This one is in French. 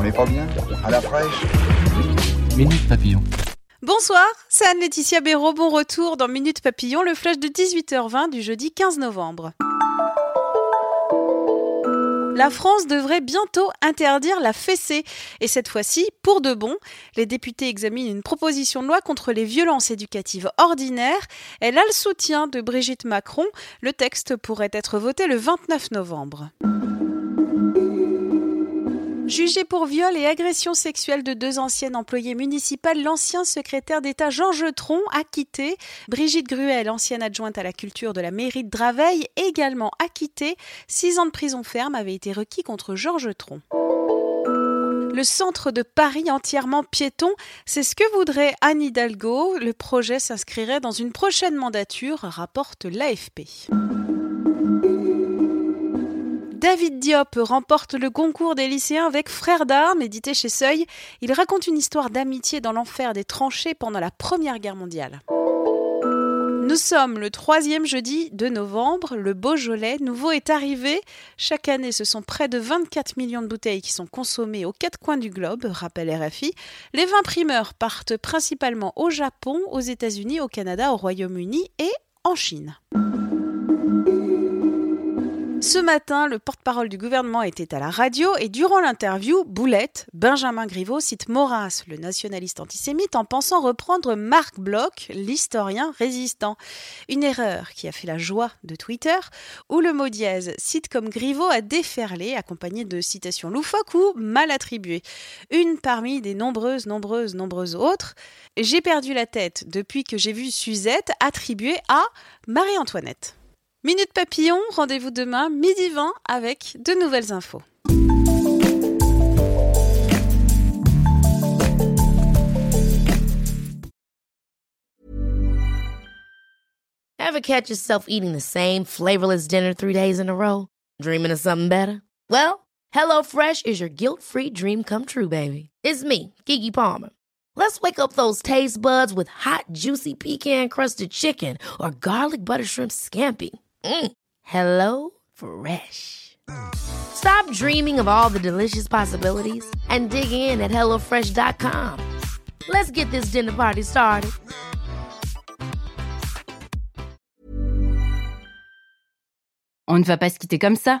On n'est pas bien À la fraîche Minute Papillon. Bonsoir, c'est Anne-Laetitia Béraud. Bon retour dans Minute Papillon, le flash de 18h20 du jeudi 15 novembre. La France devrait bientôt interdire la fessée. Et cette fois-ci, pour de bon, les députés examinent une proposition de loi contre les violences éducatives ordinaires. Elle a le soutien de Brigitte Macron. Le texte pourrait être voté le 29 novembre. Jugé pour viol et agression sexuelle de deux anciennes employées municipales, l'ancien secrétaire d'État Georges Tron acquitté. Brigitte Gruel, ancienne adjointe à la culture de la mairie de Draveil, également acquittée. Six ans de prison ferme avaient été requis contre Georges Tron. Le centre de Paris entièrement piéton, c'est ce que voudrait Anne Hidalgo. Le projet s'inscrirait dans une prochaine mandature, rapporte l'AFP. David Diop remporte le concours des lycéens avec Frères d'armes, édité chez Seuil. Il raconte une histoire d'amitié dans l'enfer des tranchées pendant la Première Guerre mondiale. Nous sommes le troisième jeudi de novembre. Le Beaujolais nouveau est arrivé. Chaque année, ce sont près de 24 millions de bouteilles qui sont consommées aux quatre coins du globe, rappelle RFI. Les vins primeurs partent principalement au Japon, aux États-Unis, au Canada, au Royaume-Uni et en Chine. Ce matin, le porte-parole du gouvernement était à la radio et durant l'interview, Boulette, Benjamin Griveaux cite Maurras, le nationaliste antisémite, en pensant reprendre Marc Bloch, l'historien résistant. Une erreur qui a fait la joie de Twitter, où le mot dièse cite comme Griveaux a déferlé, accompagné de citations loufoques ou mal attribuées. Une parmi des nombreuses, nombreuses, nombreuses autres. J'ai perdu la tête depuis que j'ai vu Suzette attribuée à Marie-Antoinette. Minute Papillon, rendez-vous demain, midi 20, avec de nouvelles infos. Ever catch yourself eating the same flavorless dinner three days in a row? Dreaming of something better? Well, HelloFresh is your guilt-free dream come true, baby. It's me, Kiki Palmer. Let's wake up those taste buds with hot, juicy pecan-crusted chicken or garlic butter shrimp scampi. Mm. Hello Fresh. Stop dreaming of all the delicious possibilities and dig in at HelloFresh.com. Let's get this dinner party started. On ne va pas se quitter comme ça.